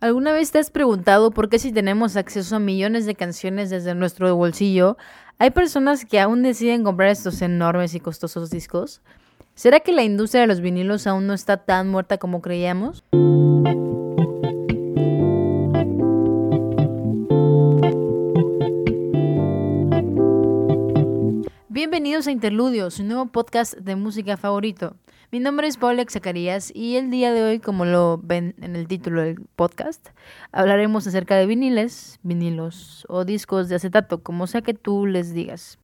¿Alguna vez te has preguntado por qué si tenemos acceso a millones de canciones desde nuestro bolsillo, hay personas que aún deciden comprar estos enormes y costosos discos? ¿Será que la industria de los vinilos aún no está tan muerta como creíamos? Bienvenidos a Interludios, un nuevo podcast de música favorito. Mi nombre es Paula Zacarías y el día de hoy, como lo ven en el título del podcast, hablaremos acerca de viniles, vinilos o discos de acetato, como sea que tú les digas.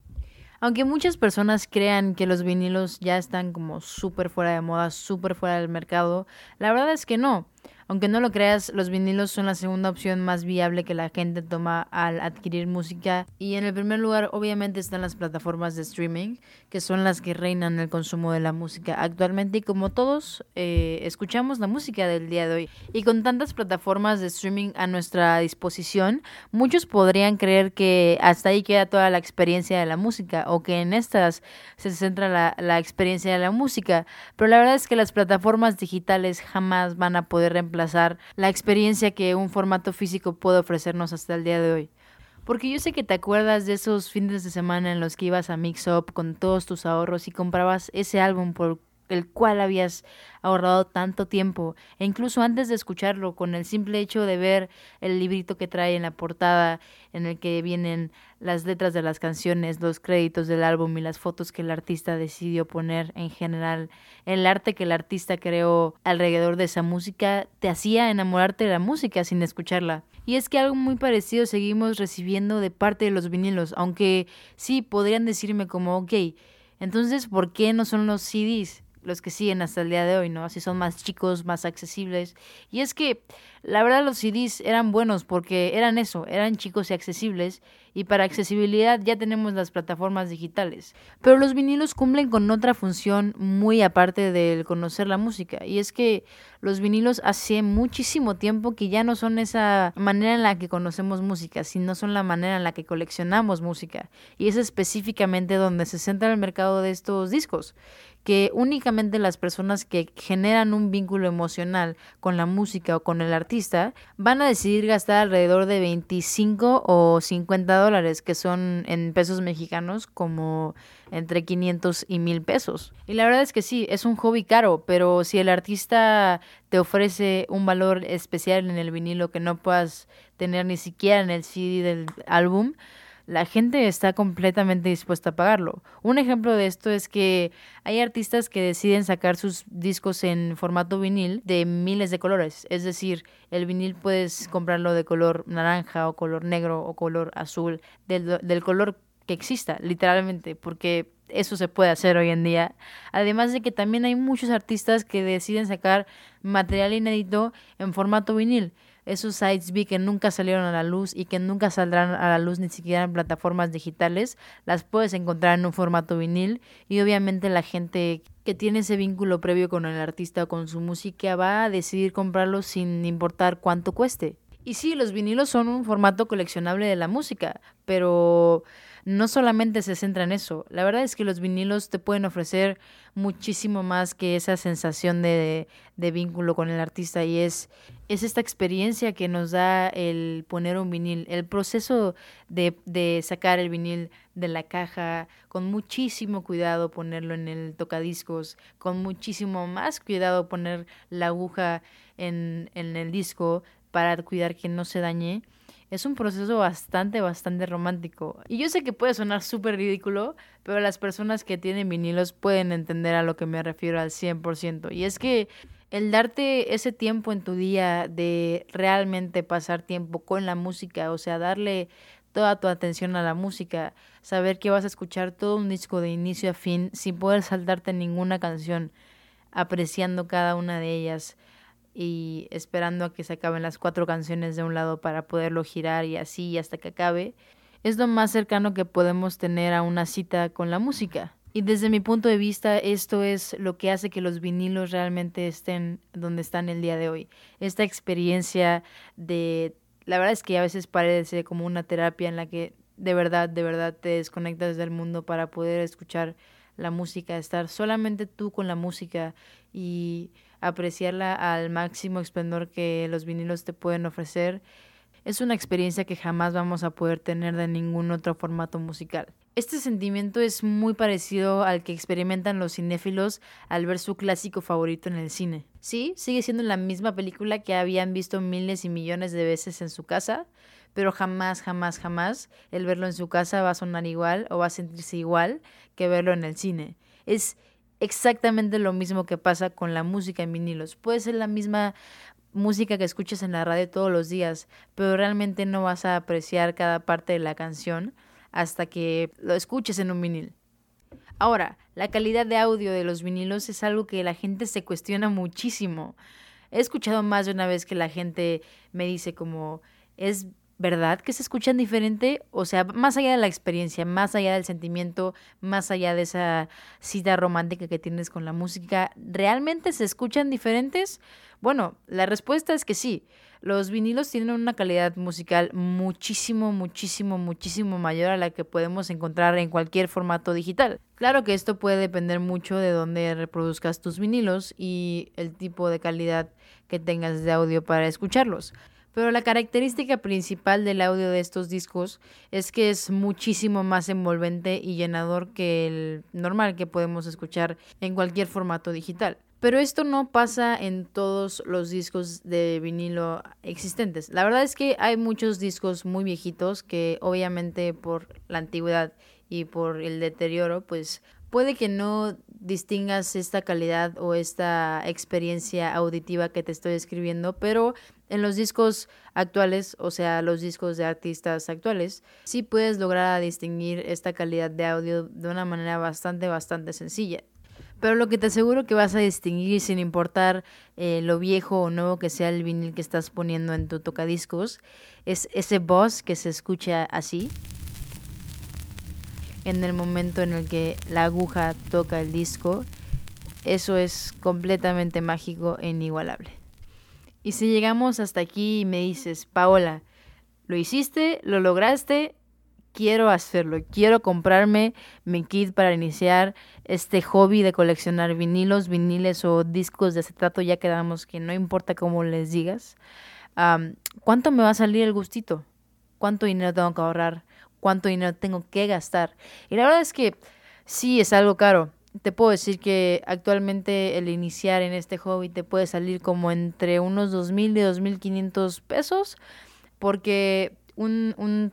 Aunque muchas personas crean que los vinilos ya están como súper fuera de moda, súper fuera del mercado, la verdad es que no. Aunque no lo creas, los vinilos son la segunda opción más viable que la gente toma al adquirir música. Y en el primer lugar obviamente están las plataformas de streaming, que son las que reinan el consumo de la música. Actualmente y como todos eh, escuchamos la música del día de hoy. Y con tantas plataformas de streaming a nuestra disposición, muchos podrían creer que hasta ahí queda toda la experiencia de la música o que en estas se centra la, la experiencia de la música, pero la verdad es que las plataformas digitales jamás van a poder reemplazar la experiencia que un formato físico puede ofrecernos hasta el día de hoy. Porque yo sé que te acuerdas de esos fines de semana en los que ibas a Mix Up con todos tus ahorros y comprabas ese álbum por el cual habías ahorrado tanto tiempo, e incluso antes de escucharlo, con el simple hecho de ver el librito que trae en la portada, en el que vienen las letras de las canciones, los créditos del álbum y las fotos que el artista decidió poner en general, el arte que el artista creó alrededor de esa música, te hacía enamorarte de la música sin escucharla. Y es que algo muy parecido seguimos recibiendo de parte de los vinilos, aunque sí podrían decirme como, ok, entonces, ¿por qué no son los CDs? Los que siguen hasta el día de hoy, ¿no? Así son más chicos, más accesibles. Y es que la verdad los CDs eran buenos porque eran eso, eran chicos y accesibles y para accesibilidad ya tenemos las plataformas digitales. Pero los vinilos cumplen con otra función muy aparte del conocer la música y es que los vinilos hace muchísimo tiempo que ya no son esa manera en la que conocemos música, sino son la manera en la que coleccionamos música. Y es específicamente donde se centra el mercado de estos discos que únicamente las personas que generan un vínculo emocional con la música o con el artista van a decidir gastar alrededor de 25 o 50 dólares, que son en pesos mexicanos como entre 500 y 1000 pesos. Y la verdad es que sí, es un hobby caro, pero si el artista te ofrece un valor especial en el vinilo que no puedas tener ni siquiera en el CD del álbum, la gente está completamente dispuesta a pagarlo. Un ejemplo de esto es que hay artistas que deciden sacar sus discos en formato vinil de miles de colores. Es decir, el vinil puedes comprarlo de color naranja o color negro o color azul, del, del color que exista, literalmente, porque eso se puede hacer hoy en día. Además de que también hay muchos artistas que deciden sacar material inédito en formato vinil esos sites vi que nunca salieron a la luz y que nunca saldrán a la luz ni siquiera en plataformas digitales, las puedes encontrar en un formato vinil y obviamente la gente que tiene ese vínculo previo con el artista o con su música va a decidir comprarlo sin importar cuánto cueste. Y sí, los vinilos son un formato coleccionable de la música, pero no solamente se centra en eso. La verdad es que los vinilos te pueden ofrecer muchísimo más que esa sensación de, vínculo con el artista y es, es esta experiencia que nos da el poner un vinil, el proceso de, de sacar el vinil de la caja, con muchísimo cuidado ponerlo en el tocadiscos, con muchísimo más cuidado poner la aguja en el disco para cuidar que no se dañe es un proceso bastante, bastante romántico. Y yo sé que puede sonar súper ridículo, pero las personas que tienen vinilos pueden entender a lo que me refiero al 100%. Y es que el darte ese tiempo en tu día de realmente pasar tiempo con la música, o sea, darle toda tu atención a la música, saber que vas a escuchar todo un disco de inicio a fin sin poder saltarte ninguna canción, apreciando cada una de ellas y esperando a que se acaben las cuatro canciones de un lado para poderlo girar y así hasta que acabe, es lo más cercano que podemos tener a una cita con la música. Y desde mi punto de vista, esto es lo que hace que los vinilos realmente estén donde están el día de hoy. Esta experiencia de... La verdad es que a veces parece como una terapia en la que de verdad, de verdad te desconectas del mundo para poder escuchar la música, estar solamente tú con la música y apreciarla al máximo esplendor que los vinilos te pueden ofrecer. Es una experiencia que jamás vamos a poder tener de ningún otro formato musical. Este sentimiento es muy parecido al que experimentan los cinéfilos al ver su clásico favorito en el cine. Sí, sigue siendo la misma película que habían visto miles y millones de veces en su casa, pero jamás, jamás, jamás el verlo en su casa va a sonar igual o va a sentirse igual que verlo en el cine. Es exactamente lo mismo que pasa con la música en vinilos. Puede ser la misma música que escuches en la radio todos los días, pero realmente no vas a apreciar cada parte de la canción hasta que lo escuches en un vinil. Ahora, la calidad de audio de los vinilos es algo que la gente se cuestiona muchísimo. He escuchado más de una vez que la gente me dice como es ¿verdad? Que se escuchan diferente, o sea, más allá de la experiencia, más allá del sentimiento, más allá de esa cita romántica que tienes con la música, ¿realmente se escuchan diferentes? Bueno, la respuesta es que sí. Los vinilos tienen una calidad musical muchísimo, muchísimo, muchísimo mayor a la que podemos encontrar en cualquier formato digital. Claro que esto puede depender mucho de dónde reproduzcas tus vinilos y el tipo de calidad que tengas de audio para escucharlos. Pero la característica principal del audio de estos discos es que es muchísimo más envolvente y llenador que el normal que podemos escuchar en cualquier formato digital. Pero esto no pasa en todos los discos de vinilo existentes. La verdad es que hay muchos discos muy viejitos que obviamente por la antigüedad y por el deterioro pues puede que no distingas esta calidad o esta experiencia auditiva que te estoy escribiendo, pero en los discos actuales, o sea, los discos de artistas actuales, sí puedes lograr distinguir esta calidad de audio de una manera bastante, bastante sencilla. Pero lo que te aseguro que vas a distinguir sin importar eh, lo viejo o nuevo que sea el vinil que estás poniendo en tu tocadiscos, es ese voz que se escucha así en el momento en el que la aguja toca el disco. Eso es completamente mágico e inigualable. Y si llegamos hasta aquí y me dices, Paola, lo hiciste, lo lograste, quiero hacerlo, quiero comprarme mi kit para iniciar este hobby de coleccionar vinilos, viniles o discos de acetato, ya quedamos que no importa cómo les digas. ¿Cuánto me va a salir el gustito? ¿Cuánto dinero tengo que ahorrar? ¿Cuánto dinero tengo que gastar? Y la verdad es que sí es algo caro te puedo decir que actualmente el iniciar en este hobby te puede salir como entre unos 2.000 y 2.500 pesos, porque un, un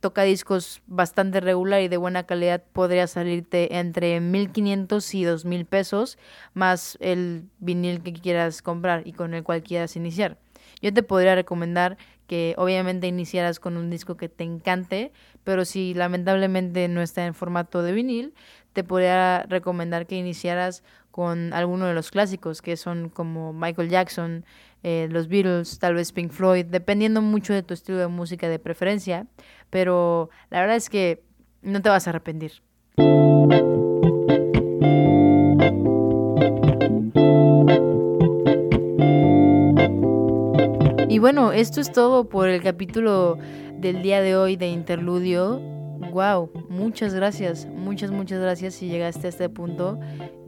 tocadiscos bastante regular y de buena calidad podría salirte entre 1.500 y 2.000 pesos, más el vinil que quieras comprar y con el cual quieras iniciar. Yo te podría recomendar que obviamente iniciaras con un disco que te encante, pero si lamentablemente no está en formato de vinil, te podría recomendar que iniciaras con alguno de los clásicos, que son como Michael Jackson, eh, los Beatles, tal vez Pink Floyd, dependiendo mucho de tu estilo de música de preferencia, pero la verdad es que no te vas a arrepentir. Y bueno, esto es todo por el capítulo del día de hoy de Interludio. Wow, muchas gracias, muchas, muchas gracias si llegaste a este punto.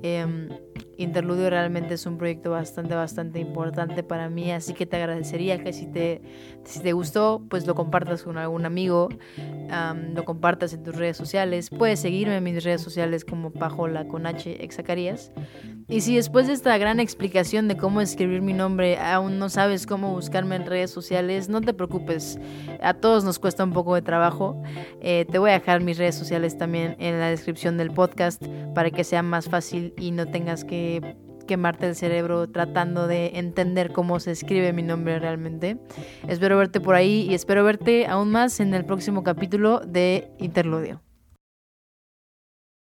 Em, Interludio realmente es un proyecto bastante, bastante importante para mí, así que te agradecería que si te, si te gustó, pues lo compartas con algún amigo, lo compartas en tus redes sociales. Puedes seguirme en mis redes sociales como Pajola con H Exacarías. Y si después de esta gran explicación de cómo escribir mi nombre aún no sabes cómo buscarme en redes sociales, no te preocupes, a todos nos cuesta un poco de trabajo. Eh, te voy a dejar mis redes sociales también en la descripción del podcast para que sea más fácil y no tengas que quemarte el cerebro tratando de entender cómo se escribe mi nombre realmente. Espero verte por ahí y espero verte aún más en el próximo capítulo de Interludio.